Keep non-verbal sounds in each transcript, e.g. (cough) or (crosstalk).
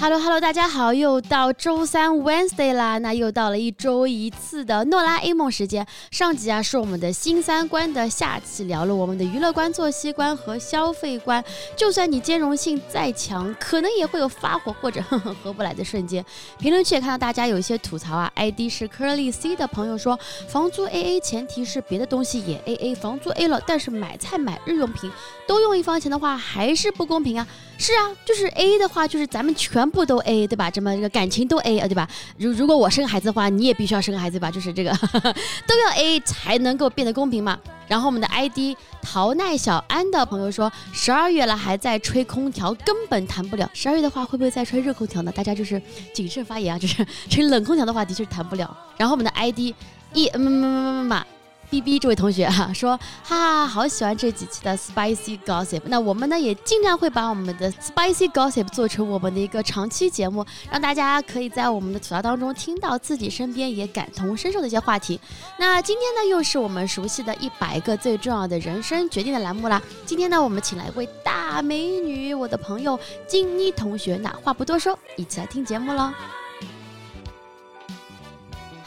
Hello Hello，大家好，又到周三 Wednesday 啦，那又到了一周一次的诺拉 A 梦时间。上集啊是我们的新三观的下期，聊了我们的娱乐观、作息观和消费观。就算你兼容性再强，可能也会有发火或者哼哼合不来的瞬间。评论区也看到大家有一些吐槽啊，ID 是 Curly C 的朋友说，房租 AA 前提是别的东西也 AA，房租 A 了，但是买菜买日用品都用一方钱的话，还是不公平啊。是啊，就是 A 的话，就是咱们全部都 A，对吧？这么这个感情都 A 啊，对吧？如如果我生孩子的话，你也必须要生孩子吧？就是这个 (laughs) 都要 A 才能够变得公平嘛。然后我们的 ID 陶奈小安的朋友说，十二月了还在吹空调，根本谈不了。十二月的话会不会再吹热空调呢？大家就是谨慎发言啊，就是 (laughs) 吹冷空调的话，的确谈不了。然后我们的 ID 一嗯嗯嗯嗯嗯。B B 这位同学哈 (laughs) 说，哈，好喜欢这几期的 Spicy Gossip。那我们呢也尽量会把我们的 Spicy Gossip 做成我们的一个长期节目，让大家可以在我们的吐槽当中听到自己身边也感同身受的一些话题。那今天呢又是我们熟悉的一百个最重要的人生决定的栏目啦。今天呢我们请来一位大美女，我的朋友金妮同学。那话不多说，一起来听节目喽。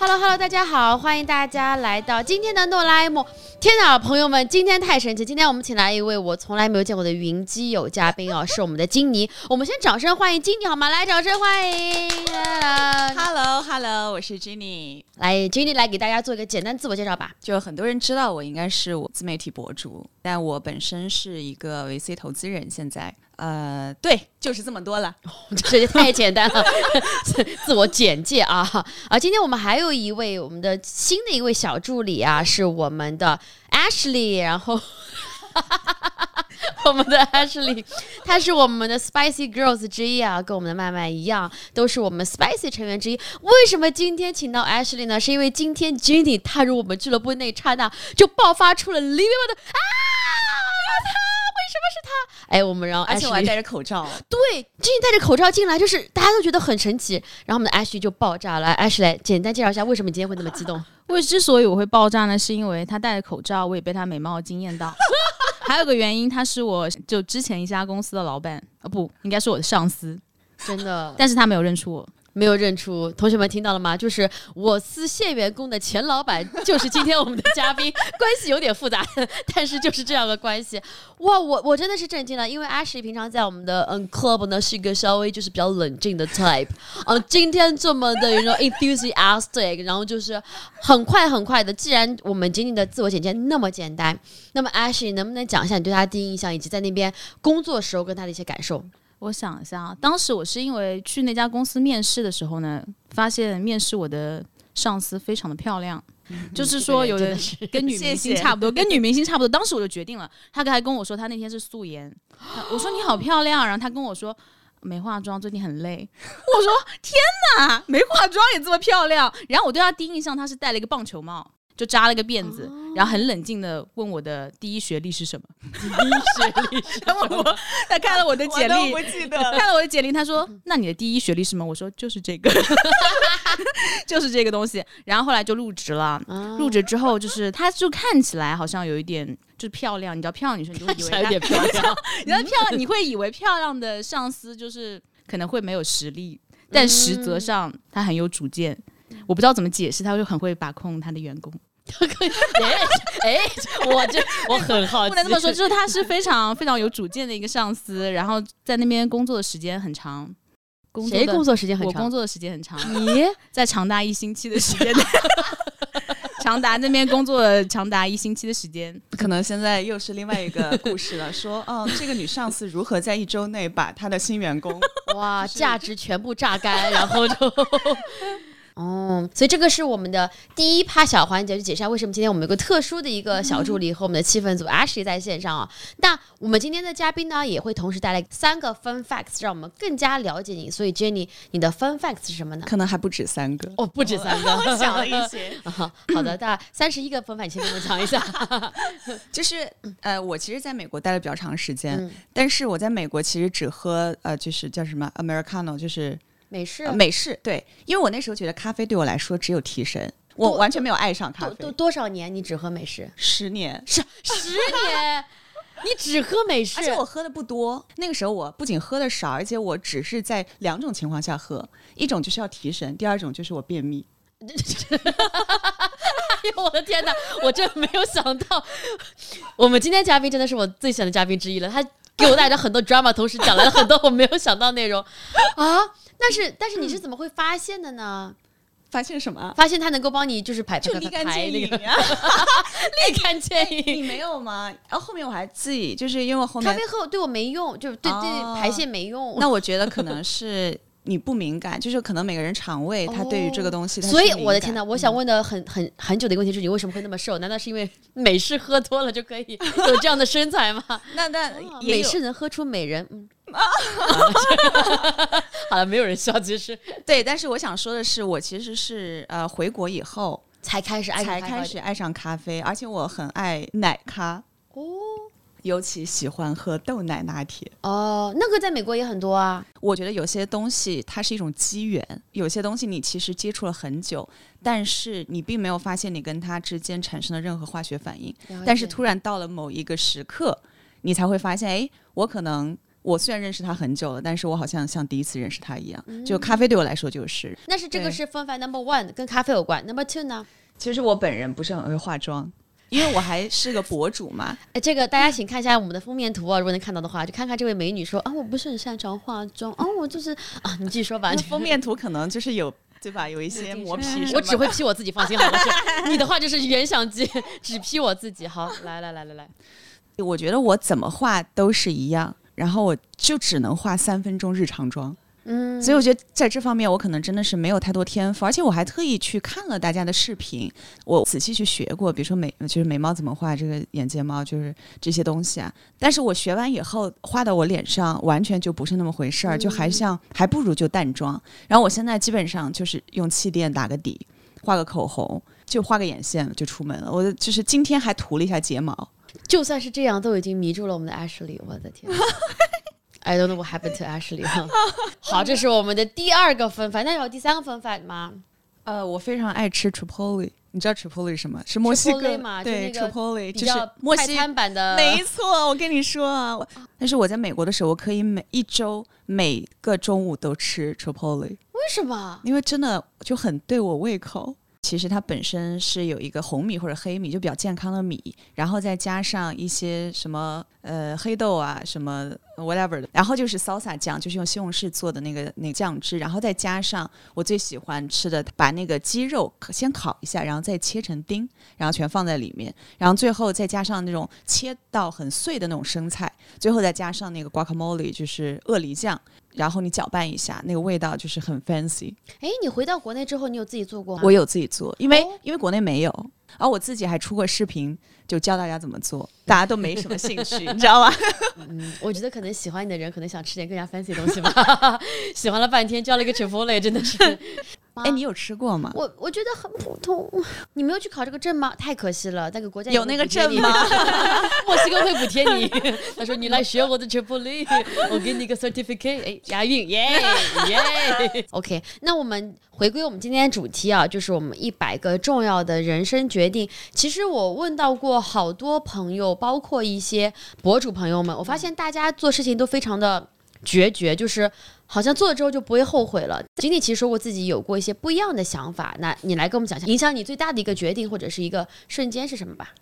Hello Hello，大家好，欢迎大家来到今天的诺拉 A 梦。天哪，朋友们，今天太神奇！今天我们请来一位我从来没有见过的云基友嘉宾哦，是我们的金妮。我们先掌声欢迎金妮好吗？来，掌声欢迎。Hello Hello，我是 Jenny。来，Jenny 来给大家做一个简单自我介绍吧。就很多人知道我应该是我自媒体博主，但我本身是一个 VC 投资人。现在，呃，对，就是这么多了，(laughs) 这也太简单了。(laughs) 自我简介啊啊！今天我们还有一位我们的新的一位小助理啊，是我们的 Ashley，然后。我们的 Ashley，她是我们的 Spicy Girls 之一啊，跟我们的麦麦一样，都是我们 Spicy 成员之一。为什么今天请到 Ashley 呢？是因为今天 Jenny 踏入我们俱乐部那一刹那，就爆发出了 l i v i n 的啊，什么是他？哎，我们然后而且我还戴着口罩，(laughs) 对，Jenny 戴着口罩进来，就是大家都觉得很神奇。然后我们的 Ashley 就爆炸了。Ashley，简单介绍一下，为什么你今天会那么激动？(laughs) 为之所以我会爆炸呢，是因为他戴着口罩，我也被他美貌惊艳到。(laughs) 还有个原因，他是我就之前一家公司的老板啊，不应该是我的上司，真的。但是他没有认出我，没有认出。同学们听到了吗？就是我司现员工的前老板，(laughs) 就是今天我们的嘉宾，(laughs) 关系有点复杂，(laughs) 但是就是这样的关系。哇，我我真的是震惊了，因为 Ashy 平常在我们的嗯 club 呢是一个稍微就是比较冷静的 type，啊，今天这么的 you know enthusiastic，然后就是很快很快的。既然我们今天的自我简介那么简单，那么 Ashy 能不能讲一下你对他第一印象，以及在那边工作时候跟他的一些感受？我想一下啊，当时我是因为去那家公司面试的时候呢，发现面试我的上司非常的漂亮。就是说，有的跟 (laughs) 女明星差不多，跟女明星差不多。当时我就决定了，他还跟我说他那天是素颜，我说你好漂亮，然后他跟我说没化妆，最近很累。(laughs) 我说天哪，没化妆也这么漂亮。然后我对他第一印象，他是戴了一个棒球帽。就扎了个辫子，然后很冷静的问我的第一学历是什么？第一学历，(laughs) 他问我，他看了我的简历，不记得，看了我的简历，他说：“那你的第一学历是什么？”我说：“就是这个，(laughs) 就是这个东西。”然后后来就入职了。入职之后，就是他就看起来好像有一点就是漂亮，你知道漂亮女生就会以为有点漂亮，(laughs) 你知道漂亮，你会以为漂亮的上司就是可能会没有实力，但实则上他很有主见。我不知道怎么解释，他就很会把控他的员工。(laughs) 哎哎，我这我很好奇，不能这么说，就是他是非常非常有主见的一个上司，然后在那边工作的时间很长。谁工作时间很长？我工作的时间很长。你在长达一星期的时间内，(laughs) 长达那边工作长达一星期的时间，可能现在又是另外一个故事了。说，哦，这个女上司如何在一周内把她的新员工哇价值全部榨干，然后就。(laughs) 哦，所以这个是我们的第一趴小环节，就解释下为什么今天我们有个特殊的一个小助理和我们的气氛组 Ashley 在线上啊。那我们今天的嘉宾呢，也会同时带来三个 Fun Facts，让我们更加了解你。所以 Jenny，你的 Fun Facts 是什么呢？可能还不止三个哦，不止三个，我想了一些。(laughs) 好的，那三十一个 Fun Fact，先给我们讲一下。(laughs) 就是呃，我其实在美国待了比较长时间，但是我在美国其实只喝呃，就是叫什么 Americano，就是。美式，美式，对，因为我那时候觉得咖啡对我来说只有提神，我完全没有爱上咖啡。多多少年你只喝美式？十年，十十年。你只喝美式，而且我喝的不多。那个时候我不仅喝的少，而且我只是在两种情况下喝，一种就是要提神，第二种就是我便秘。(laughs) 哎呦我的天哪！我真没有想到，我们今天嘉宾真的是我最喜欢的嘉宾之一了。他给我带来很多 drama，同时讲来了很多我没有想到内容啊。但是，但是你是怎么会发现的呢？发现什么？发现它能够帮你就是排就立竿见影啊！(laughs) (laughs) 立竿见影，你没有吗？然后后面我还自己就是因为后面咖啡喝对我没用，就是对对排泄没用。那我觉得可能是。你不敏感，(laughs) 就是可能每个人肠胃他对于这个东西，所以我的天呐，我想问的很很很久的一个问题是你为什么会那么瘦？难道是因为美式喝多了就可以有这样的身材吗？那那美式能喝出美人？嗯，(laughs) 好了，没有人笑，其实对。但是我想说的是，我其实是呃回国以后才开始爱才开始爱上咖啡，而且我很爱奶咖哦。尤其喜欢喝豆奶拿铁哦，那个在美国也很多啊。我觉得有些东西它是一种机缘，有些东西你其实接触了很久，但是你并没有发现你跟它之间产生了任何化学反应。但是突然到了某一个时刻，你才会发现，哎，我可能我虽然认识他很久了，但是我好像像第一次认识他一样。就咖啡对我来说就是。那是这个是方法 number one，跟咖啡有关。Number two 呢？其实我本人不是很会化妆。因为我还是个博主嘛，(laughs) 哎，这个大家请看一下我们的封面图啊，如果能看到的话，就看看这位美女说啊，我不是很擅长化妆啊，我就是啊，你继续说吧。封面图可能就是有对吧？有一些磨皮，我只会 P 我自己，放心好了。(laughs) 你的话就是原相机，只 P 我自己。好，来来来来来，我觉得我怎么画都是一样，然后我就只能化三分钟日常妆。嗯，所以我觉得在这方面我可能真的是没有太多天赋，而且我还特意去看了大家的视频，我仔细去学过，比如说眉就是眉毛怎么画，这个眼睫毛就是这些东西啊。但是我学完以后画到我脸上完全就不是那么回事儿，就还像还不如就淡妆。然后我现在基本上就是用气垫打个底，画个口红，就画个眼线就出门了。我就是今天还涂了一下睫毛，就算是这样都已经迷住了我们的 Ashley，我的天。(laughs) I don't know what happened to Ashley。好，这是我们的第二个分法。那有第三个分法吗？呃，我非常爱吃 Chipotle。你知道 Chipotle 是什么？是墨西哥吗？对，Chipotle 就是墨西哥版的。没错，我跟你说啊，但是我在美国的时候，我可以每一周每个中午都吃 Chipotle。为什么？因为真的就很对我胃口。其实它本身是有一个红米或者黑米，就比较健康的米，然后再加上一些什么呃黑豆啊什么 whatever 的，然后就是 salsa 酱，就是用西红柿做的那个那个酱汁，然后再加上我最喜欢吃的，把那个鸡肉先烤一下，然后再切成丁，然后全放在里面，然后最后再加上那种切到很碎的那种生菜，最后再加上那个 guacamole，就是鳄梨酱。然后你搅拌一下，那个味道就是很 fancy。哎，你回到国内之后，你有自己做过吗？我有自己做，因为因为国内没有，而我自己还出过视频，就教大家怎么做，大家都没什么兴趣，你知道吗？嗯，我觉得可能喜欢你的人可能想吃点更加 fancy 的东西吧。(laughs) 喜欢了半天，教了一个 chipotle，真的是。哎，你有吃过吗？我我觉得很普通。(laughs) 你没有去考这个证吗？太可惜了，那个国家有那个证吗？(laughs) 墨西哥会补贴你。(laughs) 他说：“你来学我的 chipotle，我给你个 certificate。”哎，押韵，耶耶。OK，那我们回归我们今天的主题啊，就是我们一百个重要的人生决定。其实我问到过好多朋友，包括一些博主朋友们，我发现大家做事情都非常的决绝，就是。好像做了之后就不会后悔了。经理其实说过自己有过一些不一样的想法，那你来跟我们讲一下，影响你最大的一个决定或者是一个瞬间是什么吧？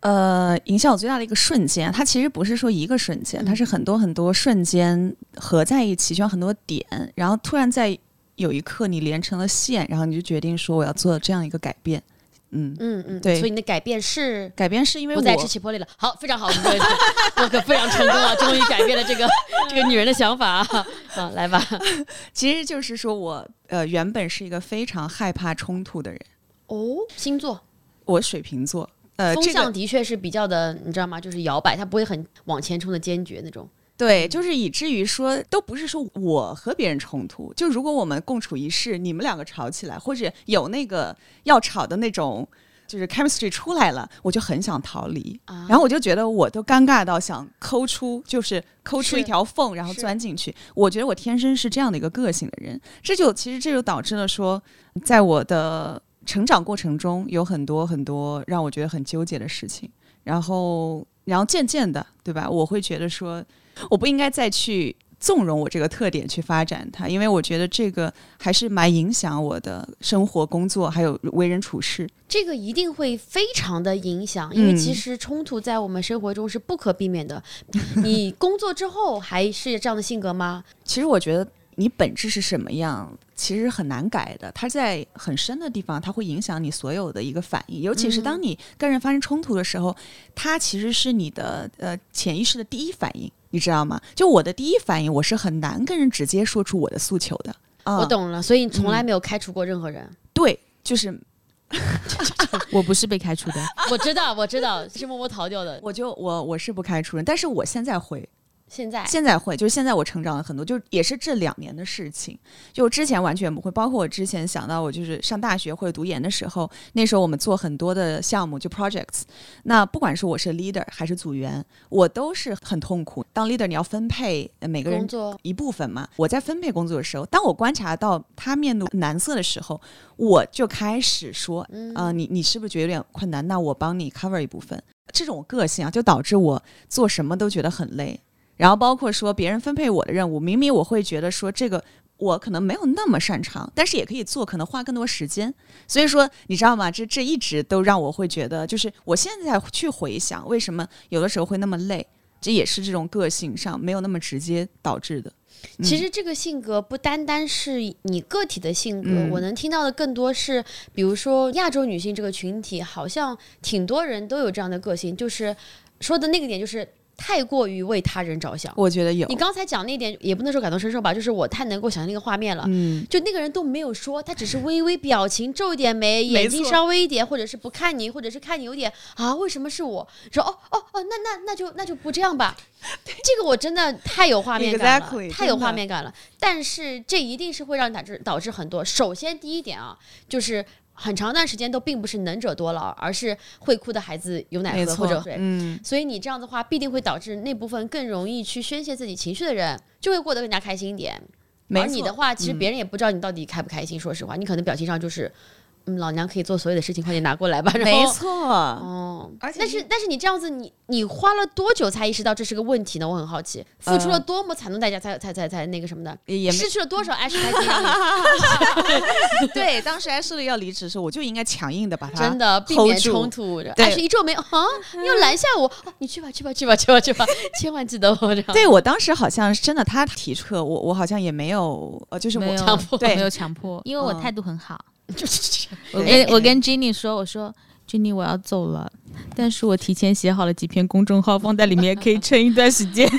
呃，影响我最大的一个瞬间，它其实不是说一个瞬间，它是很多很多瞬间合在一起，就像很多点，然后突然在有一刻你连成了线，然后你就决定说我要做这样一个改变。嗯嗯嗯，对，所以你的改变是改变是因为不再吃起玻璃了。好，非常好，我们这可 (laughs) 非常成功啊，(laughs) 终于改变了这个这个女人的想法。(laughs) 好，来吧。其实就是说我呃原本是一个非常害怕冲突的人。哦，星座，我水瓶座。呃，风向的确是比较的，你知道吗？就是摇摆，它不会很往前冲的坚决那种。对，就是以至于说，都不是说我和别人冲突，就如果我们共处一室，你们两个吵起来，或者有那个要吵的那种，就是 chemistry 出来了，我就很想逃离，然后我就觉得我都尴尬到想抠出，就是抠出一条缝，然后钻进去。我觉得我天生是这样的一个个性的人，这就其实这就导致了说，在我的成长过程中有很多很多让我觉得很纠结的事情，然后。然后渐渐的，对吧？我会觉得说，我不应该再去纵容我这个特点去发展它，因为我觉得这个还是蛮影响我的生活、工作还有为人处事。这个一定会非常的影响，因为其实冲突在我们生活中是不可避免的。你工作之后还是这样的性格吗？(laughs) 其实我觉得。你本质是什么样，其实很难改的。它在很深的地方，它会影响你所有的一个反应。尤其是当你跟人发生冲突的时候，它其实是你的呃潜意识的第一反应，你知道吗？就我的第一反应，我是很难跟人直接说出我的诉求的。我懂了，所以你从来没有开除过任何人。对，就是我不是被开除的。(laughs) 我知道，我知道，是默默逃掉的。我就我我是不开除人，但是我现在会。现在现在会，就是现在我成长了很多，就也是这两年的事情。就之前完全不会，包括我之前想到我就是上大学或者读研的时候，那时候我们做很多的项目，就 projects。那不管是我是 leader 还是组员，我都是很痛苦。当 leader 你要分配每个人一部分嘛。我在分配工作的时候，当我观察到他面露难色的时候，我就开始说：“啊，你你是不是觉得有点困难？那我帮你 cover 一部分。”这种个性啊，就导致我做什么都觉得很累。然后包括说别人分配我的任务，明明我会觉得说这个我可能没有那么擅长，但是也可以做，可能花更多时间。所以说你知道吗？这这一直都让我会觉得，就是我现在去回想，为什么有的时候会那么累，这也是这种个性上没有那么直接导致的。其实这个性格不单单是你个体的性格，我能听到的更多是，比如说亚洲女性这个群体，好像挺多人都有这样的个性，就是说的那个点就是。太过于为他人着想，我觉得有。你刚才讲那点也不能说感同身受吧，就是我太能够想象那个画面了。嗯，就那个人都没有说，他只是微微表情皱一点眉，眼睛稍微一点，或者是不看你，或者是看你有点啊，为什么是我？说哦哦哦，那那那就那就不这样吧。(laughs) 这个我真的太有画面感了，太有画面感了。但是这一定是会让导致导致很多。首先第一点啊，就是。很长一段时间都并不是能者多劳，而是会哭的孩子有奶喝或者水。嗯，所以你这样的话必定会导致那部分更容易去宣泄自己情绪的人就会过得更加开心一点。而你的话，其实别人也不知道你到底开不开心。说实话，你可能表情上就是。嗯，老娘可以做所有的事情，快点拿过来吧。(laughs) 没错，哦，而且但是但是你这样子，你你花了多久才意识到这是个问题呢？我很好奇，付出了多么惨痛代价才才才才那个什么的，也失去了多少艾什才对，当时艾什利要离职的时候，我就应该强硬的把他真的避免冲突。艾什一皱眉，啊，你要拦下我？你去吧，去吧，去吧，去吧，去吧，千万记得我。对我当时好像真的，他提出，我我好像也没有，呃，就是我强迫，对没有强迫，因为我态度很好。就是 (laughs) 我跟我跟 Jenny 说，我说 Jenny 我要走了，但是我提前写好了几篇公众号放在里面，可以撑一段时间。(laughs)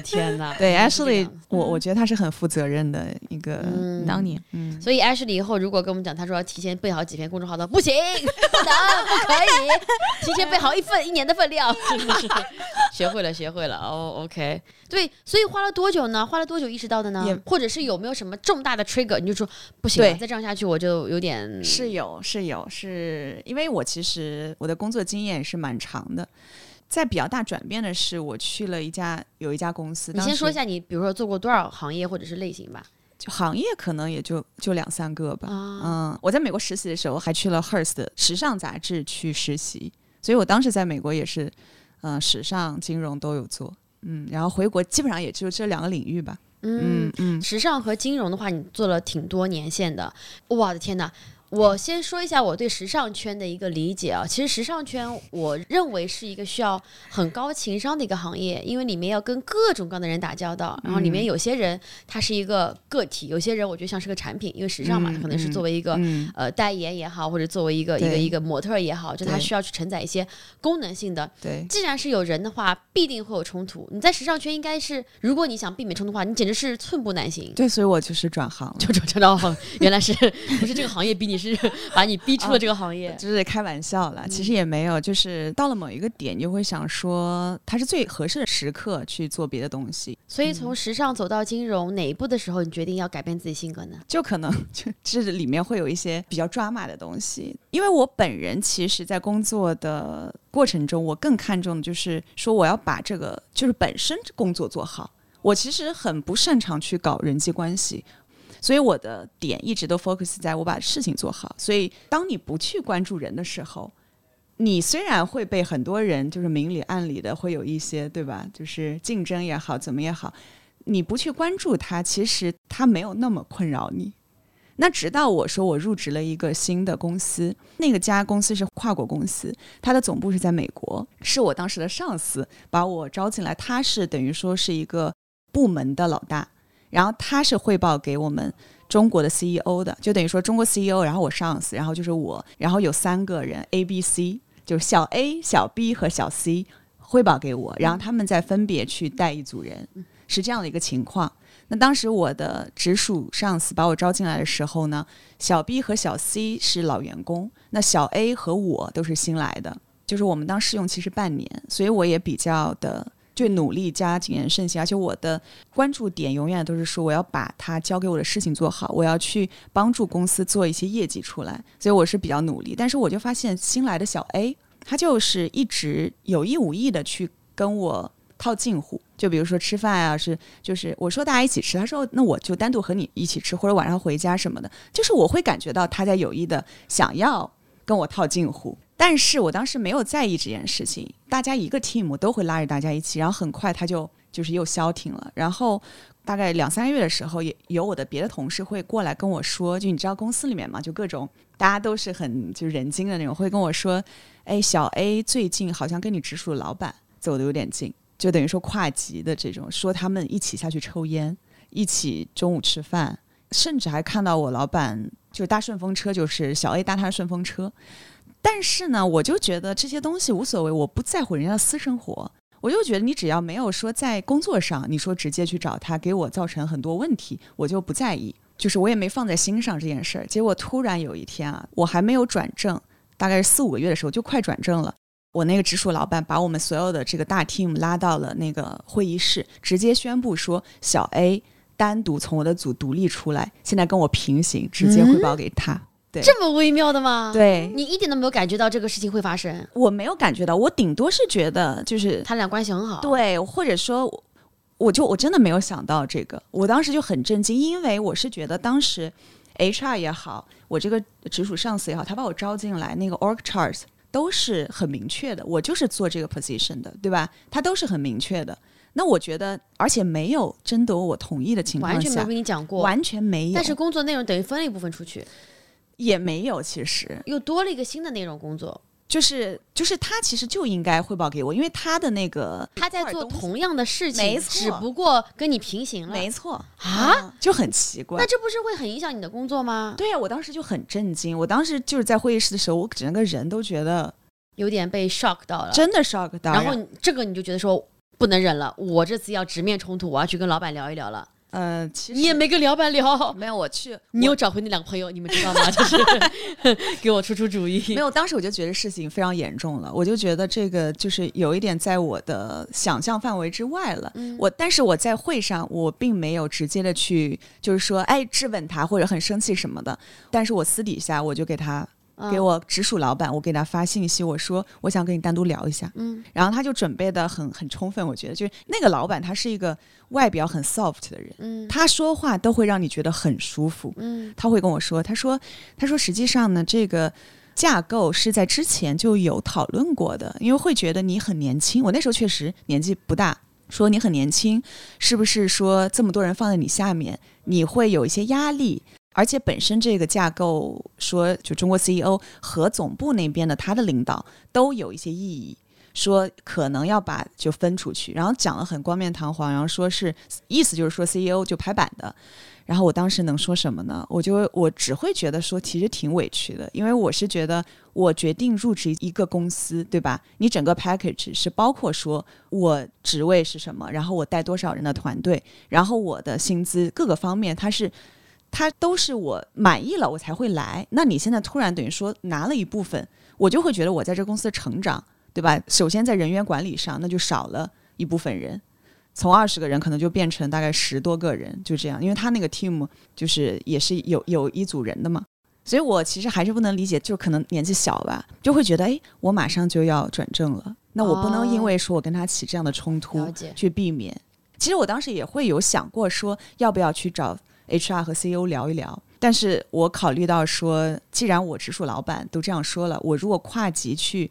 天哪！(laughs) 对 Ashley，我我觉得他是很负责任的一个当年，嗯，所以 Ashley 以后如果跟我们讲，他说要提前备好几篇公众号的，不行，不能，不可以，提前备好一份一年的分量。(laughs) 学会了，学会了，哦，OK，对，所以花了多久呢？花了多久意识到的呢？或者是有没有什么重大的 trigger？你就说不行，再这样下去我就有点是有是有，是因为我其实我的工作经验是蛮长的。在比较大转变的是，我去了一家有一家公司。你先说一下，你比如说做过多少行业或者是类型吧？就行业可能也就就两三个吧。嗯，我在美国实习的时候还去了 Hearst 时尚杂志去实习，所以我当时在美国也是，嗯，时尚、金融都有做。嗯，然后回国基本上也就这两个领域吧。嗯嗯，时尚和金融的话，你做了挺多年限的。我的天哪！我先说一下我对时尚圈的一个理解啊，其实时尚圈我认为是一个需要很高情商的一个行业，因为里面要跟各种各样的人打交道，然后里面有些人他是一个个体，有些人我觉得像是个产品，因为时尚嘛，可能是作为一个呃代言也好，或者作为一个一个一个模特也好，就他需要去承载一些功能性的。对，既然是有人的话，必定会有冲突。你在时尚圈应该是，如果你想避免冲突的话，你简直是寸步难行。对，所以我就是转行，(laughs) 就转到原来是不是这个行业逼你。是 (laughs) 把你逼出了这个行业，就是开玩笑了。其实也没有，就是到了某一个点，你就会想说，它是最合适的时刻去做别的东西。所以从时尚走到金融，哪一步的时候你决定要改变自己性格呢？就可能就这里面会有一些比较抓马的东西。因为我本人其实，在工作的过程中，我更看重的就是说，我要把这个就是本身工作做好。我其实很不擅长去搞人际关系。所以我的点一直都 focus 在我把事情做好。所以当你不去关注人的时候，你虽然会被很多人就是明里暗里的会有一些对吧，就是竞争也好，怎么也好，你不去关注它，其实它没有那么困扰你。那直到我说我入职了一个新的公司，那个家公司是跨国公司，它的总部是在美国，是我当时的上司把我招进来，他是等于说是一个部门的老大，然后他是汇报给我们中国的 CEO 的，就等于说中国 CEO，然后我上司，然后就是我，然后有三个人 A、B、C，就是小 A、小 B 和小 C 汇报给我，然后他们再分别去带一组人，是这样的一个情况。那当时我的直属上司把我招进来的时候呢，小 B 和小 C 是老员工，那小 A 和我都是新来的，就是我们当试用期是半年，所以我也比较的就努力加谨言慎行，而且我的关注点永远都是说我要把他交给我的事情做好，我要去帮助公司做一些业绩出来，所以我是比较努力。但是我就发现新来的小 A，他就是一直有意无意的去跟我。套近乎，就比如说吃饭啊，是就是我说大家一起吃，他说那我就单独和你一起吃，或者晚上回家什么的，就是我会感觉到他在有意的想要跟我套近乎，但是我当时没有在意这件事情，大家一个 team 都会拉着大家一起，然后很快他就就是又消停了，然后大概两三个月的时候，也有我的别的同事会过来跟我说，就你知道公司里面嘛，就各种大家都是很就是人精的那种，会跟我说，哎，小 A 最近好像跟你直属老板走的有点近。就等于说跨级的这种，说他们一起下去抽烟，一起中午吃饭，甚至还看到我老板就搭顺风车，就是小 A 搭他的顺风车。但是呢，我就觉得这些东西无所谓，我不在乎人家的私生活。我就觉得你只要没有说在工作上，你说直接去找他给我造成很多问题，我就不在意。就是我也没放在心上这件事儿。结果突然有一天啊，我还没有转正，大概是四五个月的时候就快转正了。我那个直属老板把我们所有的这个大 team 拉到了那个会议室，直接宣布说小 A 单独从我的组独立出来，现在跟我平行，直接汇报给他。对，这么微妙的吗？对，你一点都没有感觉到这个事情会发生。我没有感觉到，我顶多是觉得就是他俩关系很好。对，或者说，我就我真的没有想到这个，我当时就很震惊，因为我是觉得当时 HR 也好，我这个直属上司也好，他把我招进来那个 org charts。都是很明确的，我就是做这个 position 的，对吧？他都是很明确的。那我觉得，而且没有征得我同意的情况下，完全没跟你讲过，完全没有。但是工作内容等于分了一部分出去，也没有，其实又多了一个新的内容工作。就是就是他其实就应该汇报给我，因为他的那个他在做同样的事情，没错，只不过跟你平行了，没错啊，就很奇怪。那这不是会很影响你的工作吗？对呀，我当时就很震惊，我当时就是在会议室的时候，我整个人都觉得有点被 shock 到了，真的 shock 到。然后这个你就觉得说不能忍了，我这次要直面冲突，我要去跟老板聊一聊了。呃，其实你也没跟老板聊，(laughs) 没有我去，你又找回那两个朋友，你们知道吗？就是 (laughs) 给我出出主意。没有，当时我就觉得事情非常严重了，我就觉得这个就是有一点在我的想象范围之外了。我，但是我在会上我并没有直接的去，就是说，哎，质问他或者很生气什么的。但是我私底下我就给他。给我直属老板，我给他发信息，我说我想跟你单独聊一下。嗯，然后他就准备的很很充分，我觉得就是那个老板他是一个外表很 soft 的人，嗯，他说话都会让你觉得很舒服。嗯，他会跟我说，他说他说实际上呢，这个架构是在之前就有讨论过的，因为会觉得你很年轻，我那时候确实年纪不大，说你很年轻，是不是说这么多人放在你下面，你会有一些压力？而且本身这个架构说，就中国 CEO 和总部那边的他的领导都有一些异议，说可能要把就分出去，然后讲了很冠冕堂皇，然后说是意思就是说 CEO 就拍板的。然后我当时能说什么呢？我就我只会觉得说其实挺委屈的，因为我是觉得我决定入职一个公司，对吧？你整个 package 是包括说我职位是什么，然后我带多少人的团队，然后我的薪资各个方面，它是。他都是我满意了，我才会来。那你现在突然等于说拿了一部分，我就会觉得我在这公司的成长，对吧？首先在人员管理上，那就少了一部分人，从二十个人可能就变成大概十多个人，就这样。因为他那个 team 就是也是有有一组人的嘛，所以我其实还是不能理解，就可能年纪小吧，就会觉得哎，我马上就要转正了，那我不能因为说我跟他起这样的冲突去避免。其实我当时也会有想过说，要不要去找。H R 和 C E O 聊一聊，但是我考虑到说，既然我直属老板都这样说了，我如果跨级去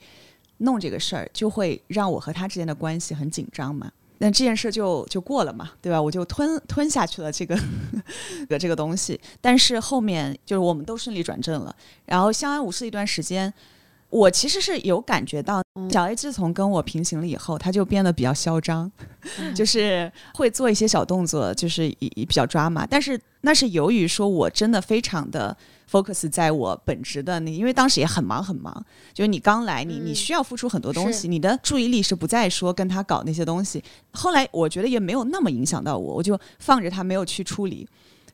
弄这个事儿，就会让我和他之间的关系很紧张嘛。那这件事就就过了嘛，对吧？我就吞吞下去了这个的 (laughs) 这个东西。但是后面就是我们都顺利转正了，然后相安无事一段时间。我其实是有感觉到，小 A 自从跟我平行了以后，他就变得比较嚣张，(laughs) 就是会做一些小动作，就是比较抓马。但是那是由于说我真的非常的 focus 在我本职的那，因为当时也很忙很忙，就是你刚来，你你需要付出很多东西，你的注意力是不再说跟他搞那些东西。后来我觉得也没有那么影响到我，我就放着他没有去处理。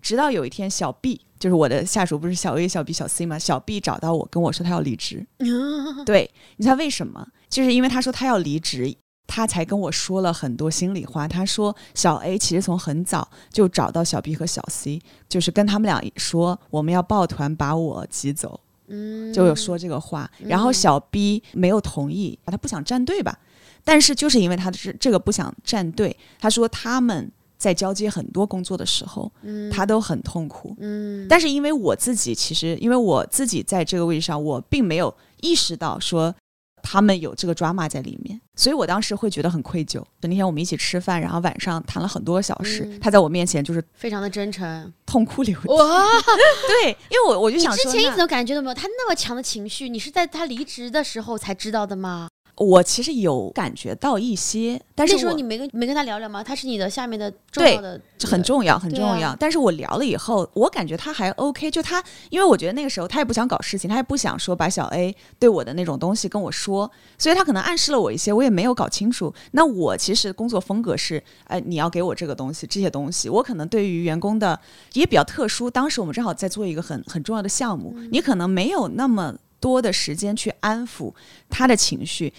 直到有一天，小 B 就是我的下属，不是小 A、小 B、小 C 吗？小 B 找到我，跟我说他要离职。(laughs) 对，你知道为什么？就是因为他说他要离职，他才跟我说了很多心里话。他说小 A 其实从很早就找到小 B 和小 C，就是跟他们俩说我们要抱团把我挤走。嗯，就有说这个话。然后小 B 没有同意，他不想站队吧？但是就是因为他是这个不想站队，他说他们。在交接很多工作的时候，他都很痛苦。嗯，但是因为我自己，其实因为我自己在这个位置上，我并没有意识到说他们有这个 drama 在里面，所以我当时会觉得很愧疚。那天我们一起吃饭，然后晚上谈了很多小时，他在我面前就是非常的真诚，痛哭流涕。哇，(laughs) 对，因为我我就想说，之前一直都感觉到没有他那么强的情绪，你是在他离职的时候才知道的吗？我其实有感觉到一些，但是那时候你没跟没跟他聊聊吗？他是你的下面的重要的，很重要很重要。但是我聊了以后，我感觉他还 OK。就他，因为我觉得那个时候他也不想搞事情，他也不想说把小 A 对我的那种东西跟我说，所以他可能暗示了我一些，我也没有搞清楚。那我其实工作风格是，哎，你要给我这个东西，这些东西，我可能对于员工的也比较特殊。当时我们正好在做一个很很重要的项目，你可能没有那么。多的时间去安抚他的情绪，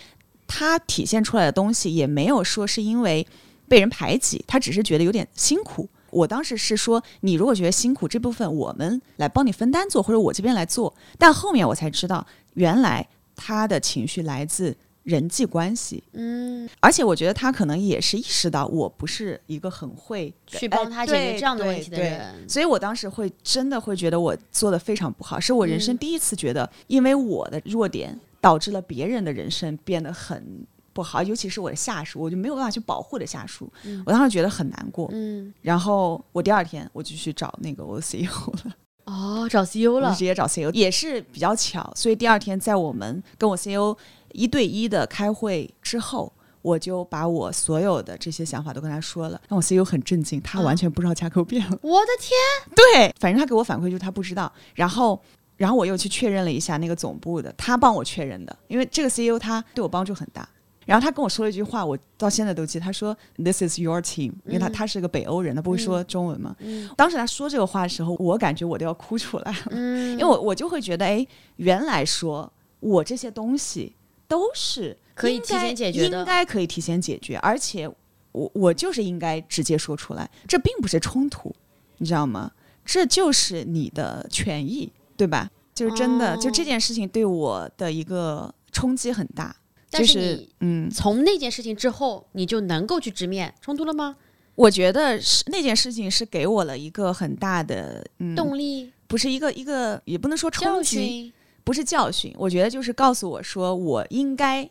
他体现出来的东西也没有说是因为被人排挤，他只是觉得有点辛苦。我当时是说，你如果觉得辛苦，这部分我们来帮你分担做，或者我这边来做。但后面我才知道，原来他的情绪来自。人际关系，嗯，而且我觉得他可能也是意识到我不是一个很会去帮他解决这样的问题的人，所以我当时会真的会觉得我做的非常不好，是我人生第一次觉得，因为我的弱点导致了别人的人生变得很不好，尤其是我的下属，我就没有办法去保护的下属，我当时觉得很难过，嗯，然后我第二天我就去找那个我的 CEO 了，(laughs) 哦，找 CEO 了，直接找 CEO 也是比较巧，所以第二天在我们跟我 CEO。一对一的开会之后，我就把我所有的这些想法都跟他说了，让我 CEO 很震惊，他完全不知道架构变了。我的天！对，反正他给我反馈就是他不知道。然后，然后我又去确认了一下那个总部的，他帮我确认的，因为这个 CEO 他对我帮助很大。然后他跟我说了一句话，我到现在都记得，他说 “This is your team”，因为他他是个北欧人，他不会说中文嘛。当时他说这个话的时候，我感觉我都要哭出来了，因为我我就会觉得，哎，原来说我这些东西。都是可以提前解决的，应该可以提前解决，而且我我就是应该直接说出来，这并不是冲突，你知道吗？这就是你的权益，对吧？就是真的，就这件事情对我的一个冲击很大。但是，嗯，从那件事情之后，你就能够去直面冲突了吗？我觉得是那件事情是给我了一个很大的动力，不是一个一个，也不能说冲击。不是教训，我觉得就是告诉我说，我应该，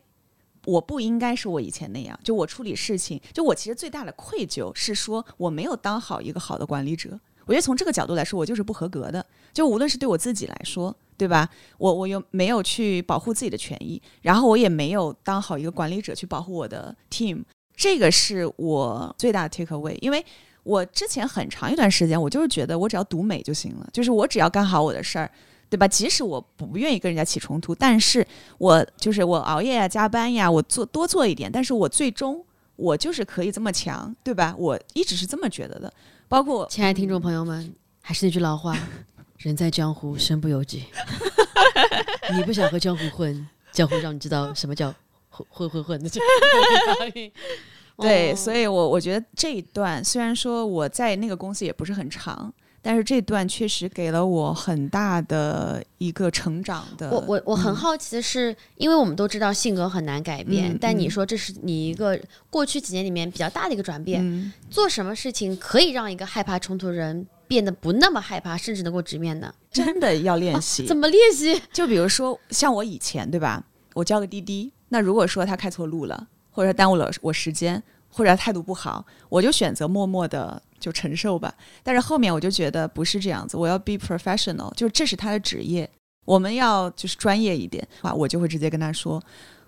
我不应该是我以前那样。就我处理事情，就我其实最大的愧疚是说，我没有当好一个好的管理者。我觉得从这个角度来说，我就是不合格的。就无论是对我自己来说，对吧？我我又没有去保护自己的权益，然后我也没有当好一个管理者去保护我的 team。这个是我最大的 take away。因为我之前很长一段时间，我就是觉得我只要独美就行了，就是我只要干好我的事儿。对吧？即使我不愿意跟人家起冲突，但是我就是我熬夜呀、加班呀，我做多做一点，但是我最终我就是可以这么强，对吧？我一直是这么觉得的。包括亲爱的听众朋友们，还是那句老话：人在江湖，身不由己。(laughs) 你不想和江湖混，江湖让你知道什么叫混混混混的。(laughs) 对，所以我我觉得这一段虽然说我在那个公司也不是很长。但是这段确实给了我很大的一个成长的。我我我很好奇的是，因为我们都知道性格很难改变，但你说这是你一个过去几年里面比较大的一个转变。做什么事情可以让一个害怕冲突的人变得不那么害怕，甚至能够直面呢？(laughs) 真的要练习。怎么练习？(laughs) 就比如说像我以前对吧？我叫个滴滴，那如果说他开错路了，或者耽误了我时间，或者态度不好，我就选择默默的就承受吧。但是后面我就觉得不是这样子，我要 be professional，就这是他的职业，我们要就是专业一点啊，我就会直接跟他说，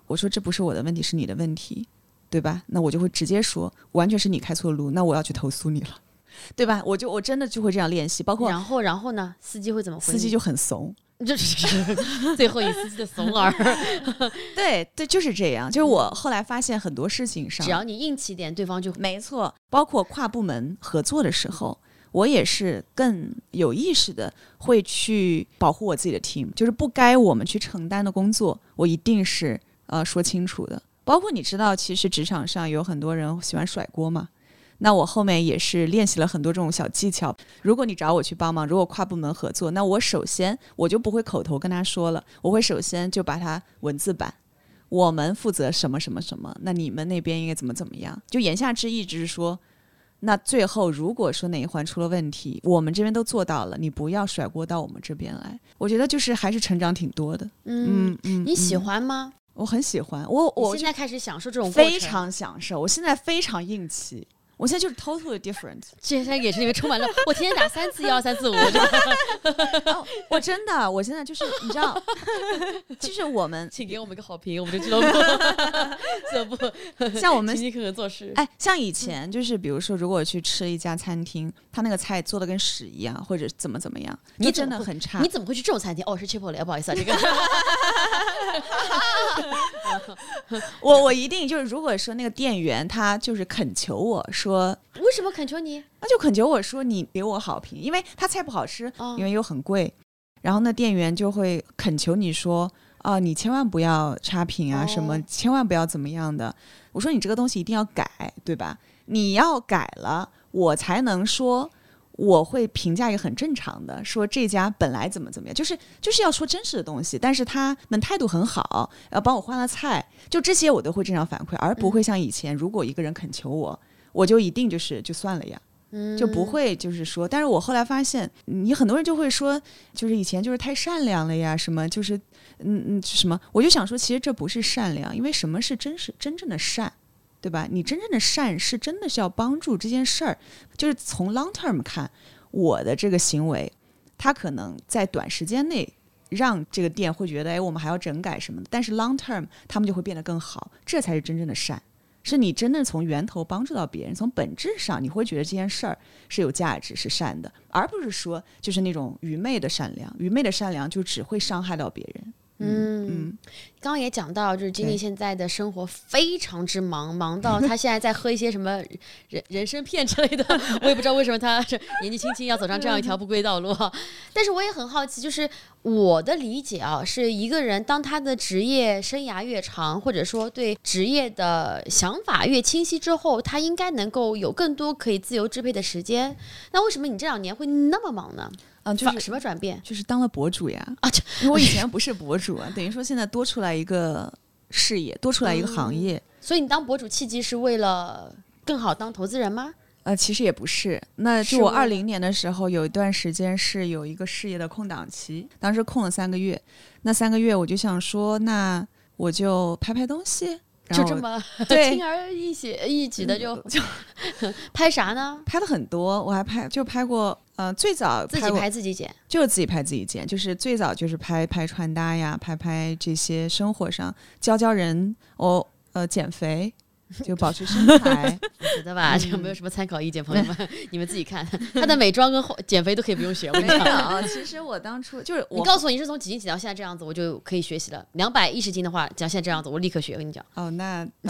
我说这不是我的问题，是你的问题。对吧？那我就会直接说，完全是你开错路，那我要去投诉你了，对吧？我就我真的就会这样练习，包括然后然后呢，司机会怎么回？司机就很怂，就 (laughs) 是最后一丝的怂儿。(laughs) 对对，就是这样。就是我后来发现很多事情上，只要你硬气点，对方就没错。包括跨部门合作的时候，我也是更有意识的会去保护我自己的 team，就是不该我们去承担的工作，我一定是呃说清楚的。包括你知道，其实职场上有很多人喜欢甩锅嘛。那我后面也是练习了很多这种小技巧。如果你找我去帮忙，如果跨部门合作，那我首先我就不会口头跟他说了，我会首先就把它文字版，我们负责什么什么什么，那你们那边应该怎么怎么样？就言下之意就是说，那最后如果说哪一环出了问题，我们这边都做到了，你不要甩锅到我们这边来。我觉得就是还是成长挺多的。嗯嗯，你喜欢吗？我很喜欢我，我现在开始享受这种非常享受。我现在非常硬气，我现在就是 totally different。现在也是因为充满了，我天天打三次一二三四五。(laughs) 我真的，我现在就是你知道，(laughs) 就是我们，请给我们一个好评，我们就俱乐部，俱乐部，像我们勤勤恳恳做事。哎，像以前就是，比如说，如果去吃一家餐厅，他那个菜做的跟屎一样，或者怎么怎么样，你真的很差。你怎么会去这种餐厅？哦，是 Chipotle，不好意思啊，这个。(laughs) 我我一定就是，如果说那个店员他就是恳求我说，为什么恳求你？那就恳求我说你给我好评，因为他菜不好吃，因为又很贵。然后那店员就会恳求你说，啊，你千万不要差评啊，什么千万不要怎么样的。我说你这个东西一定要改，对吧？你要改了，我才能说。我会评价一个很正常的，说这家本来怎么怎么样，就是就是要说真实的东西，但是他们态度很好，要帮我换了菜，就这些我都会正常反馈，而不会像以前，如果一个人恳求我，我就一定就是就算了呀，就不会就是说，但是我后来发现，你很多人就会说，就是以前就是太善良了呀，什么就是嗯嗯什么，我就想说，其实这不是善良，因为什么是真实真正的善？对吧？你真正的善是真的是要帮助这件事儿，就是从 long term 看，我的这个行为，它可能在短时间内让这个店会觉得，哎，我们还要整改什么的。但是 long term 他们就会变得更好，这才是真正的善，是你真的从源头帮助到别人，从本质上你会觉得这件事儿是有价值、是善的，而不是说就是那种愚昧的善良。愚昧的善良就只会伤害到别人。嗯，刚刚也讲到，就是经历现在的生活非常之忙，(laughs) 忙到他现在在喝一些什么人 (laughs) 人参片之类的，(laughs) 我也不知道为什么他是年纪轻轻要走上这样一条不归道路。但是我也很好奇，就是我的理解啊，是一个人当他的职业生涯越长，或者说对职业的想法越清晰之后，他应该能够有更多可以自由支配的时间。那为什么你这两年会那么忙呢？嗯，就是什么转变？就是当了博主呀！啊，因为我以前不是博主啊，等于说现在多出来一个事业，多出来一个行业。所以你当博主契机是为了更好当投资人吗？呃，其实也不是。那就我二零年的时候有一段时间是有一个事业的空档期，当时空了三个月。那三个月我就想说，那我就拍拍东西。就这么 (laughs) 轻而易举一举的就就 (laughs) 拍啥呢？拍了很多，我还拍就拍过，呃，最早自己拍自己剪，就是自己拍自己剪，就是最早就是拍拍穿搭呀，拍拍这些生活上教教人，我呃减肥。(laughs) 就保持身材，觉得吧？这个没有什么参考意见，朋友们，你们自己看。她的美妆跟减肥都可以不用学。我跟你讲啊，其实我当初就是，你告诉我你是从几斤减到现在这样子，我就可以学习了。两百一十斤的话，讲现在这样子，我立刻学。我跟你讲，哦，那 (laughs)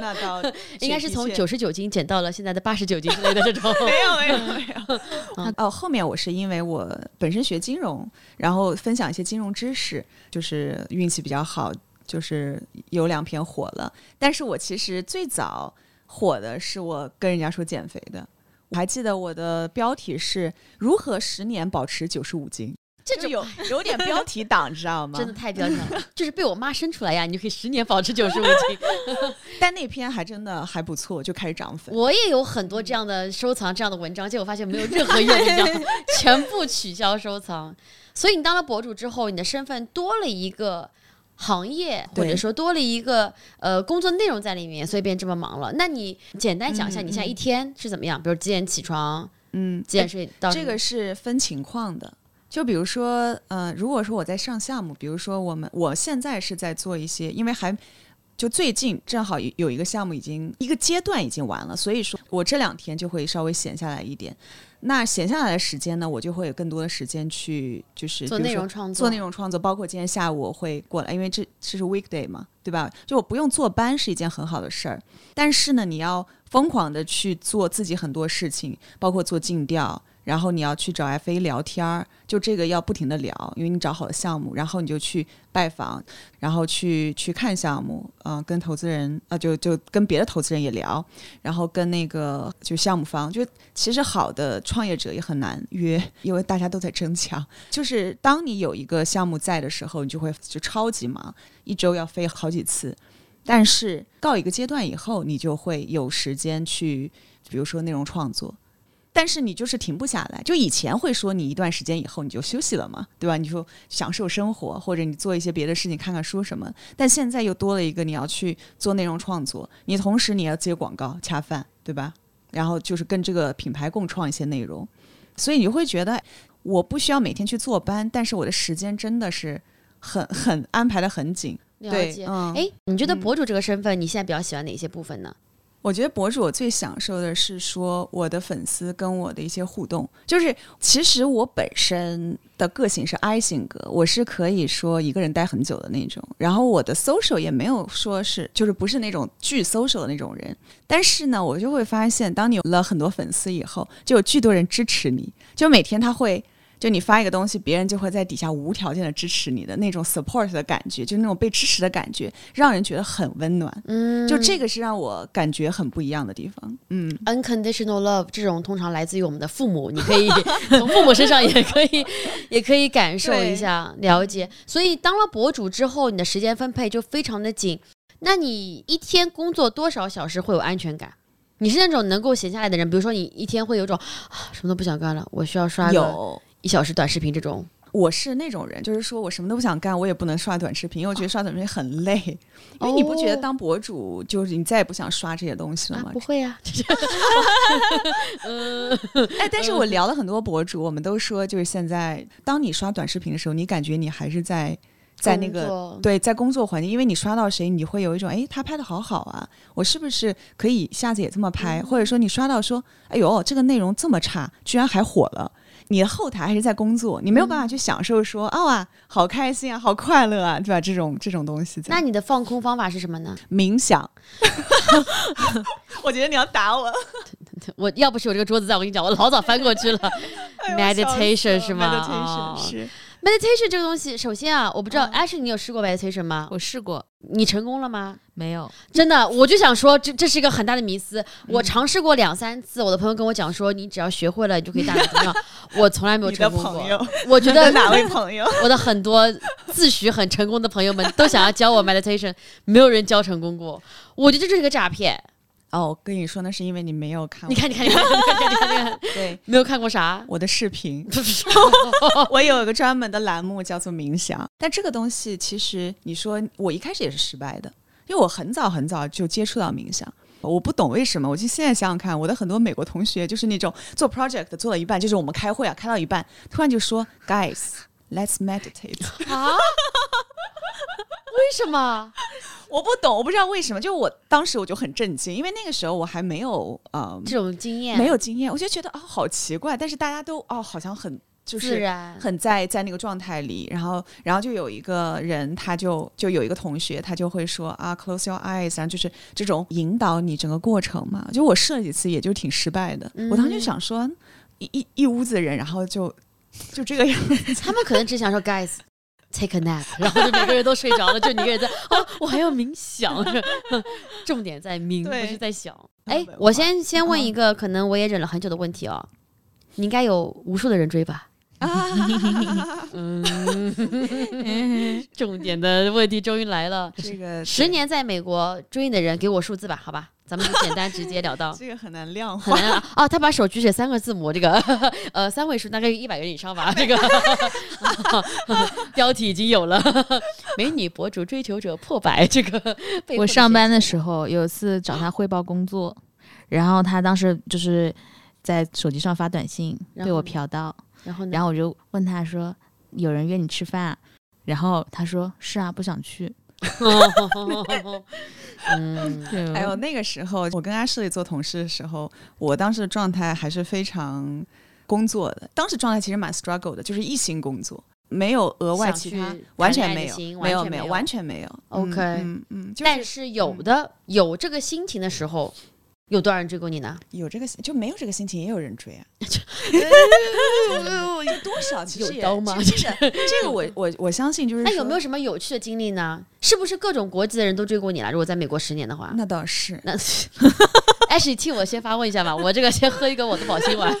那到 (laughs) 应该是从九十九斤减到了现在的八十九斤之类的这种。没有没有没有。哦，后面我是因为我本身学金融，然后分享一些金融知识，就是运气比较好。就是有两篇火了，但是我其实最早火的是我跟人家说减肥的，我还记得我的标题是如何十年保持九十五斤，这就有 (laughs) 有点标题党，知道吗？真的太标题了，(laughs) 就是被我妈生出来呀，你就可以十年保持九十五斤。(laughs) 但那篇还真的还不错，就开始涨粉。我也有很多这样的收藏这样的文章，结果发现没有任何用，全部取消收藏。所以你当了博主之后，你的身份多了一个行业，或者说多了一个呃工作内容在里面，所以变这么忙了。那你简单讲一下你现在一天是怎么样？比如几点起床？嗯，几点睡？到这个是分情况的。就比如说，呃，如果说我在上项目，比如说我们我现在是在做一些，因为还就最近正好有一个项目已经一个阶段已经完了，所以说我这两天就会稍微闲下来一点。那闲下来的时间呢，我就会有更多的时间去就是做内容创作，做内容创作，包括今天下午我会过来，因为这这是 weekday 嘛，对吧？就我不用坐班是一件很好的事儿，但是呢，你要疯狂的去做自己很多事情，包括做尽调。然后你要去找 FA 聊天儿，就这个要不停的聊，因为你找好了项目，然后你就去拜访，然后去去看项目，嗯，跟投资人，呃，就就跟别的投资人也聊，然后跟那个就项目方，就其实好的创业者也很难约，(laughs) 因为大家都在争抢。就是当你有一个项目在的时候，你就会就超级忙，一周要飞好几次，但是到一个阶段以后，你就会有时间去，比如说内容创作。但是你就是停不下来，就以前会说你一段时间以后你就休息了嘛，对吧？你就享受生活，或者你做一些别的事情，看看书什么。但现在又多了一个你要去做内容创作，你同时你要接广告恰饭，对吧？然后就是跟这个品牌共创一些内容，所以你会觉得我不需要每天去坐班，但是我的时间真的是很很安排的很紧。了解，哎，你觉得博主这个身份，你现在比较喜欢哪些部分呢？我觉得博主我最享受的是说我的粉丝跟我的一些互动，就是其实我本身的个性是 I 性格，我是可以说一个人待很久的那种，然后我的 social 也没有说是就是不是那种巨 social 的那种人，但是呢，我就会发现，当你有了很多粉丝以后，就有巨多人支持你，就每天他会。就你发一个东西，别人就会在底下无条件的支持你的那种 support 的感觉，就那种被支持的感觉，让人觉得很温暖。嗯，就这个是让我感觉很不一样的地方。嗯，unconditional love 这种通常来自于我们的父母，你可以从父母身上也可以，(laughs) 也可以感受一下了解。所以当了博主之后，你的时间分配就非常的紧。那你一天工作多少小时会有安全感？你是那种能够闲下来的人？比如说你一天会有种什么都不想干了，我需要刷有。一小时短视频这种，我是那种人，就是说我什么都不想干，我也不能刷短视频，因为我觉得刷短视频很累。因为你不觉得当博主就是你再也不想刷这些东西了吗？不会呀，嗯，(laughs) 哎，但是我聊了很多博主，我们都说就是现在，当你刷短视频的时候，你感觉你还是在在那个对在工作环境，因为你刷到谁，你会有一种哎，他拍的好好啊，我是不是可以下次也这么拍？或者说你刷到说，哎呦，这个内容这么差，居然还火了。你的后台还是在工作，你没有办法去享受说哦啊哇，好开心啊，好快乐啊，对吧？这种这种东西。那你的放空方法是什么呢？冥想。(laughs) 我觉得你要打我。(laughs) 我要不是有这个桌子在，我跟你讲，我老早翻过去了。(laughs) Meditation 是吗？是。Meditation 这个东西，首先啊，我不知道，Ashley，你有试过 Meditation 吗？我试过，你成功了吗？没有，真的，我就想说，这这是一个很大的迷思。我尝试过两三次，我的朋友跟我讲说，你只要学会了，你就可以大怎么样。我从来没有成功过。我觉得哪位朋友？我的很多自诩很成功的朋友们都想要教我 Meditation，没有人教成功过。我觉得这是个诈骗。哦，我跟你说那是因为你没有看。你看，你看，你看，你看，你看，(laughs) 对，没有看过啥？我的视频 (laughs) (laughs) 我有一个专门的栏目叫做冥想。但这个东西其实，你说我一开始也是失败的，因为我很早很早就接触到冥想，我不懂为什么。我就现在想想看，我的很多美国同学就是那种做 project 做了一半，就是我们开会啊，开到一半，突然就说，guys，let's meditate。啊？为什么？(laughs) 我不懂，我不知道为什么。就我当时我就很震惊，因为那个时候我还没有呃这种经验，没有经验，我就觉得啊好奇怪。但是大家都哦好像很就是很在在那个状态里，然后然后就有一个人，他就就有一个同学，他就会说啊 close your eyes，然后就是这种引导你整个过程嘛。就我试了几次，也就挺失败的。我当时就想说，一一一屋子人，然后就就这个样子，他们可能只想说 guys。Take a nap，(laughs) 然后就每个人都睡着了，就你一个人在哦，我还要冥想，(laughs) 重点在冥，不是在想。哎，我先先问一个可能我也忍了很久的问题哦，你应该有无数的人追吧？(laughs) 嗯，重点的问题终于来了。这个十年在美国追你的人，给我数字吧，好吧，咱们就简单直截了当。这个很难量化。很难啊哦，他把手举起三个字母，这个呃三位数大概一百个人以上吧。这个 (laughs) 标题已经有了，美女博主追求者破百。这个我上班的时候有一次找他汇报工作，然后他当时就是在手机上发短信被我瞟到，然后呢？然后我就问他说：“有人约你吃饭？”然后他说：“是啊，不想去。(laughs) 嗯，对”还有那个时候，我跟阿世做同事的时候，我当时的状态还是非常工作的。当时状态其实蛮 struggle 的，就是一心工作，没有额外其他去，完全没有，没有没有，完全没有完全没有。OK 嗯但是有的有这个心情的时候，有多少人追过你呢？有这个就没有这个心情，也有人追啊。(laughs) 有多少？其实也有刀吗就是 (laughs) 这个我我我相信就是那有没有什么有趣的经历呢？是不是各种国籍的人都追过你了？如果在美国十年的话，那倒是。那 (laughs) Ash，替我先发问一下吧，我这个先喝一个我的保心丸。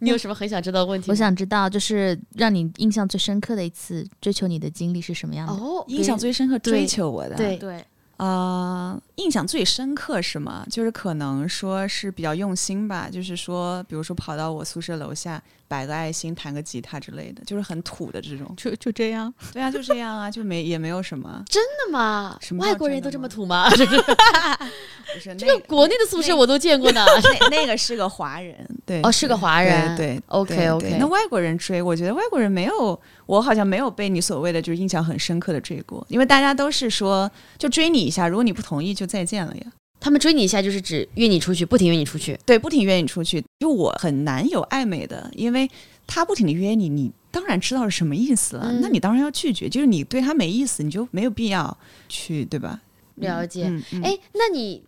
你有什么很想知道的问题？我想知道，就是让你印象最深刻的一次追求你的经历是什么样的？哦，印象最深刻追求我的，对对，呃，印象最深刻是吗？就是可能说是比较用心吧，就是说，比如说跑到我宿舍楼下摆个爱心、弹个吉他之类的，就是很土的这种。就就这样。对啊，就这样啊，就没也没有什么，真的吗？什么外国人都这么土吗？这个 (laughs) 不是这个国内的宿舍我都见过呢。那那个是个华人，对，哦是个华人对对 OK，对 OK 对那外国人追，我觉得外国人没有，我好像没有被你所谓的就是印象很深刻的追过，因为大家都是说就追你一下，如果你不同意就再见了呀。他们追你一下就是指约你出去，不停约你出去。对，不停约你出去，就我很难有暧昧的，因为他不停的约你，你当然知道是什么意思了，嗯那你当然要拒绝，就是你对他没意思，你就没有必要去，对吧？了解。嗯，嗯哎、那你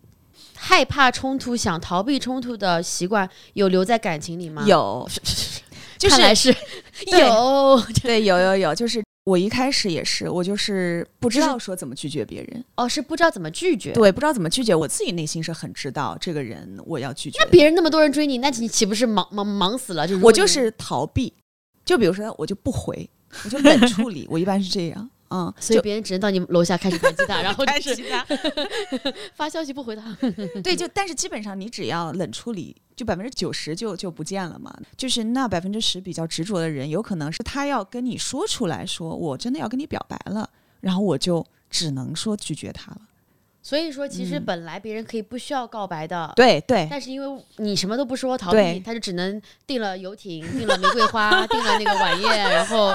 害怕冲突、想逃避冲突的习惯有留在感情里吗？，有，(laughs) 就是看来是对 (laughs) 有。对，有有有，就是我一开始也是，我就是不知道说怎么拒绝别人，哦，是不知道怎么拒绝。对，不知道怎么拒绝，我自己内心是很知道这个人我要拒绝，那别人那么多人追你，那你岂不是忙忙忙死了？就是我就是逃避，就比如说我就不回，我就冷处理，我一般是这样，嗯，所以别人只能到你楼下开始弹吉他，(laughs) 然后就是他。(laughs) 发消息不回他。(laughs) 对，就但是基本上你只要冷处理，就百分之九十就就不见了嘛。就是那百分之十比较执着的人，有可能是他要跟你说出来说，我真的要跟你表白了，然后我就只能说拒绝他了。所以说，其实嗯本来别人可以不需要告白的。对对但是因为你什么都不说逃避，他就只能订了游艇，订了玫瑰花，订了那个晚宴，然后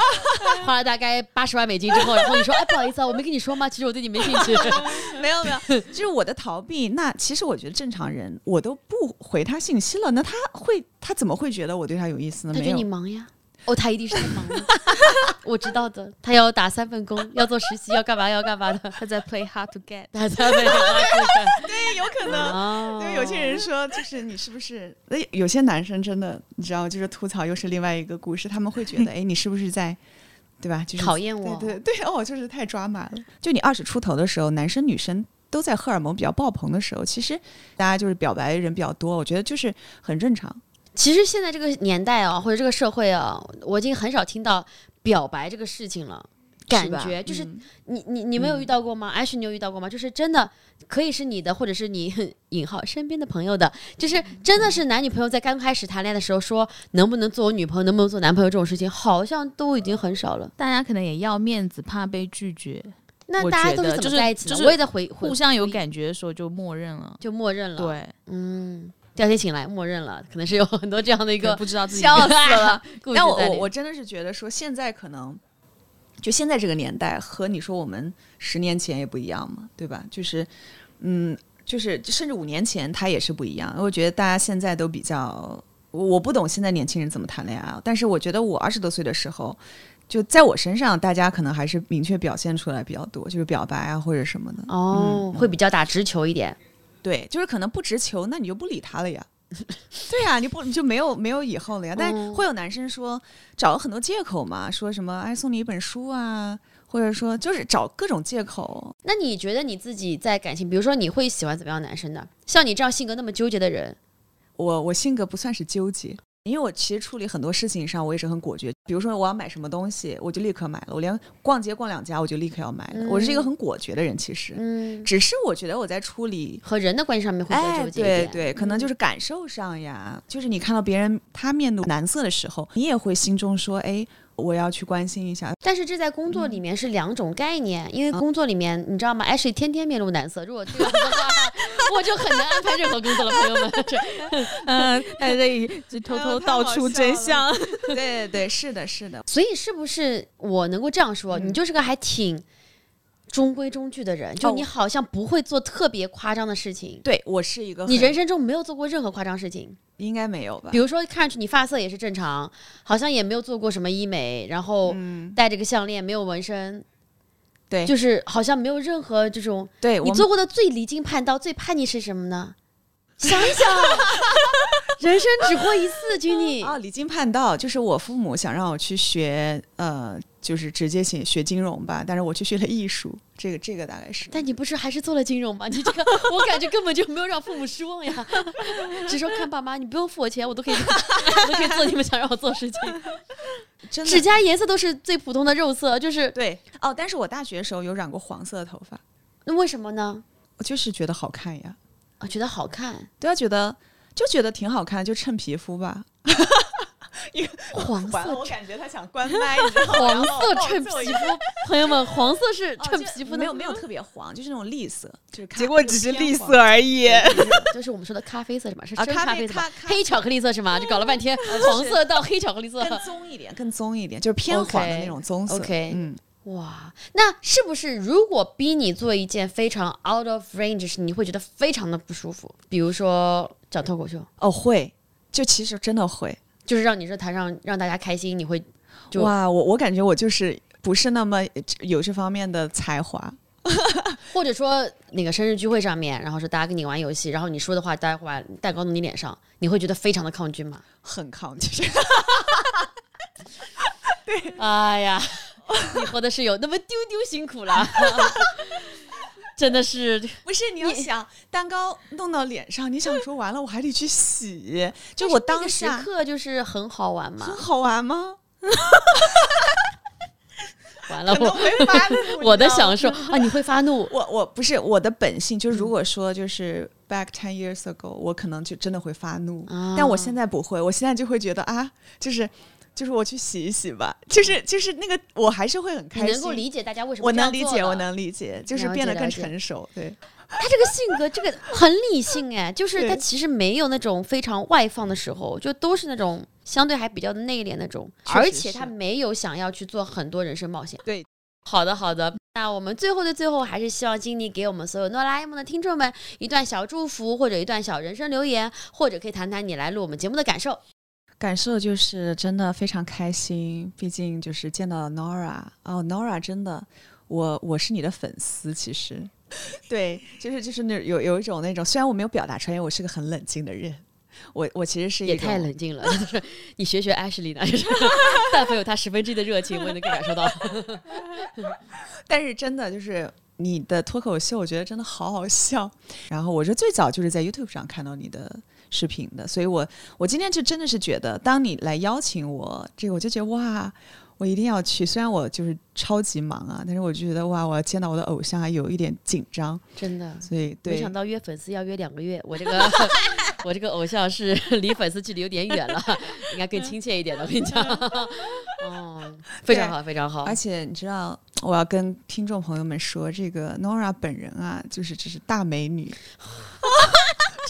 花了大概八十万美金之后，然后你说哎不好意思啊，我没跟你说吗？其实我对你没兴趣。没 (laughs) 有没有，就是我的逃避。那其实我觉得正常人我都不回他信息了，那他会他怎么会觉得我对他有意思呢？他觉得你忙呀。哦，他一定是在忙的，(laughs) 我知道的。他要打三份工，要做实习，要干嘛要干嘛的。他在 play hard to get。打三份工，(laughs) 对，有可能。哦因为有些人说，就是你是不是？那有些男生真的，你知道，就是吐槽又是另外一个故事。他们会觉得，哎，你是不是在，对吧？就是讨厌我对对对，哦，就是太抓马了。就你二十出头的时候，男生女生都在荷尔蒙比较爆棚的时候，其实大家就是表白的人比较多，我觉得就是很正常。其实现在这个年代啊，或者这个社会啊，我已经很少听到表白这个事情了。感吧觉就是嗯你你你没有遇到过吗？艾许，你有遇到过吗？就是真的可以是你的，或者是你引号身边的朋友的，就是真的是男女朋友在刚开始谈恋爱的时候说能不能做我女朋友，能不能做男朋友这种事情，好像都已经很少了。大家可能也要面子，怕被拒绝，那大家都是怎么在一起的？就是我也在回回互相有感觉的时候就默认了。就默认了。，对，嗯，第二天醒来默认了，可能是有很多这样的一个不知道自己笑死了。(laughs) 但我我我真的是觉得说，现在可能就现在这个年代和你说我们十年前也不一样嘛，对吧？就是嗯，就是甚至五年前他也是不一样。我觉得大家现在都比较，我我不懂现在年轻人怎么谈恋爱啊，但是我觉得我二十多岁的时候。就在我身上，大家可能还是明确表现出来比较多，就是表白啊或者什么的。哦，会比较打直球一点。对，就是可能不直球，那你就不理他了呀。(laughs) 对呀、你不你就没有没有以后了呀。但嗯会有男生说找了很多借口嘛，说什么哎送你一本书啊，或者说就是找各种借口。那你觉得你自己在感情，比如说你会喜欢怎么样男生的？像你这样性格那么纠结的人，我我性格不算是纠结，因为我其实处理很多事情上我也是很果决，比如说我要买什么东西，我就立刻买了，我连逛街逛两家我就立刻要买了，我是一个很果决的人，其实，嗯，只是我觉得我在处理。和人的关系上面会比较哎，纠结一点。对对，可能就是感受上呀，就是你看到别人他面露难色的时候，你也会心中说，哎，我要去关心一下。但是这在工作里面是两种概念，因为工作里面你知道吗？Ashley 天天面露难色，如果这样的话，我就很难安排任何工作了，朋友们。这 (laughs) 嗯，在这里就偷偷道出真相。(laughs) 对对对，是的，是的，所以是不是我能够这样说，你就是个还挺中规中矩的人，就哦你好像不会做特别夸张的事情。对我是一个你人生中没有做过任何夸张事情，应该没有吧比？如说看上去你发色也是正常，好像也没有做过什么医美，然后嗯，戴着个项链没有纹身，对就是好像没有任何这种。对，你做过的最离经叛道、最叛逆是什么呢？(laughs) 想一想，人生只活一次，君 (laughs) 妮。啊，离经叛道，就是我父母想让我去学，呃，就是直接学学金融吧，但是我去学了艺术，这个这个大概是。但你不是还是做了金融吗？你这个，我感觉根本就没有让父母失望呀。(laughs) 只说看爸妈，你不用付我钱，我都可以，我都可以做你们想让我做的事情。(laughs) 真的。指甲颜色都是最普通的肉色，就是对。哦，但是我大学的时候有染过黄色的头发，那为什么呢？我就是觉得好看呀，啊，觉得好看，对啊，觉得就觉得挺好看，就衬皮肤吧。(laughs) 黄色我感觉他想关麦，你知道吗黄色衬皮肤，(laughs) 朋友们，黄色是哦衬皮肤，没有没有特别黄，就是那种栗色，就是结果只是栗色而已。(laughs) 就是我们说的咖啡色是吗？是啊咖深咖啡色黑巧克力色是吗？就搞了半天，黄色到黑巧克力色。更棕一点，更棕一点，就是偏黄的那种棕色。OK 嗯，哇，那是不是如果逼你做一件非常 out of range 的事，你会觉得非常的不舒服？比如说讲脱口秀，哦，会，就其实真的会。就是让你在台上让大家开心，你会就哇，我我感觉我就是不是那么有这方面的才华。(laughs) 或者说那个生日聚会上面，然后说大家跟你玩游戏，然后你说的话，大家会把蛋糕弄你脸上，你会觉得非常的抗拒吗？很抗拒，(laughs) 对哎呀，你活的是有那么丢丢辛苦了，(laughs) 真的是。不是你要想蛋糕弄到脸上，你想说完了我还得去洗，就我当那个时下刻就是很好玩嘛。很。好玩吗？(laughs) 完了，我会发怒 (laughs) 我的享受 (laughs) 啊，你会发怒，我我不是我的本性，就是如果说就是 back ten years ago，我可能就真的会发怒，啊。但我现在不会，我现在就会觉得啊，就是就是我去洗一洗吧，就是就是那个我还是会很开心，能够理解大家为什么我能理解，我能理解，就是变得更成熟，对，(laughs) 他这个性格，这个很理性哎，就是他其实没有那种非常外放的时候，就都是那种相对还比较的内敛那种，而且他没有想要去做很多人生冒险。对，好的好的，那我们最后的最后，还是希望经理给我们所有诺拉 A 梦的听众们一段小祝福，或者一段小人生留言，或者可以谈谈你来录我们节目的感受。感受就是真的非常开心，毕竟就是见到了 Nora 哦，Nora 真的，我我是你的粉丝，其实，(laughs) 对，就是就是那有有一种那种，虽然我没有表达出来，因为我是个很冷静的人，我我其实是一也太冷静了，就是你学学 Ashley 呢，就是但凡有他十分之一的热情，我也能够感受到。(laughs) 但是真的就是你的脱口秀，我觉得真的好好笑。然后我是最早就是在 YouTube 上看到你的视频的，所以我我今天就真的是觉得，当你来邀请我，这个我就觉得哇。我一定要去，虽然我就是超级忙啊，但是我就觉得哇，我要见到我的偶像还有一点紧张，真的，所以对，没想到约粉丝要约两个月，我这个我这个偶像是离粉丝距离有点远了，(laughs) 应该更亲切一点的。我跟你讲，哦，非常好，非常好而。且你知道，我要跟听众朋友们说，这个 Nora 本人啊，就是只是大美女，(laughs)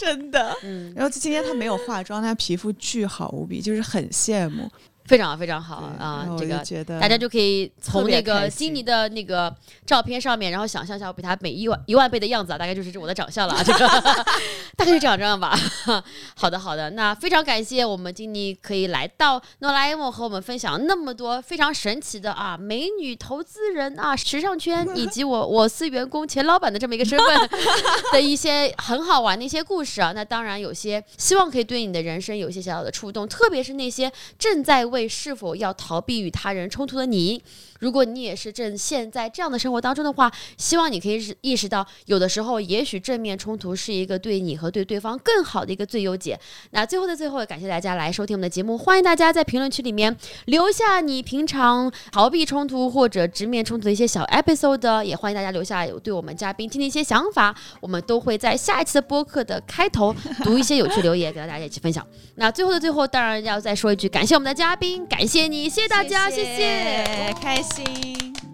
真的。嗯，然后今天她没有化妆，她皮肤巨好无比，就是很羡慕非常好，非常好啊这个大家就可以从那个悉尼的那个照片上面，然后想象一下我比他美一万一万倍的样子啊，大概就是我的长相了啊，这个 (laughs) 大概就这样这样吧。(laughs) 好的，好的，那非常感谢我们经理可以来到诺拉 A 梦和我们分享那么多非常神奇的啊美女投资人啊时尚圈以及我我司员工前老板的这么一个身份的一些很好玩的一些故事啊。那当然有些希望可以对你的人生有一些小小的触动，特别是那些正在为是否要逃避与他人冲突的你。如果你也是正陷在这样的生活当中的话，希望你可以意识到，有的时候也许正面冲突是一个对你和对对方更好的一个最优解。那最后的最后，感谢大家来收听我们的节目，欢迎大家在评论区里面留下你平常逃避冲突或者直面冲突的一些小 episode，也欢迎大家留下有对我们嘉宾听的一些想法，我们都会在下一次的播客的开头读一些有趣留言，给大家一起分享。那最后的最后，当然要再说一句，感谢我们的嘉宾，感谢你，谢谢大家，谢谢，开心。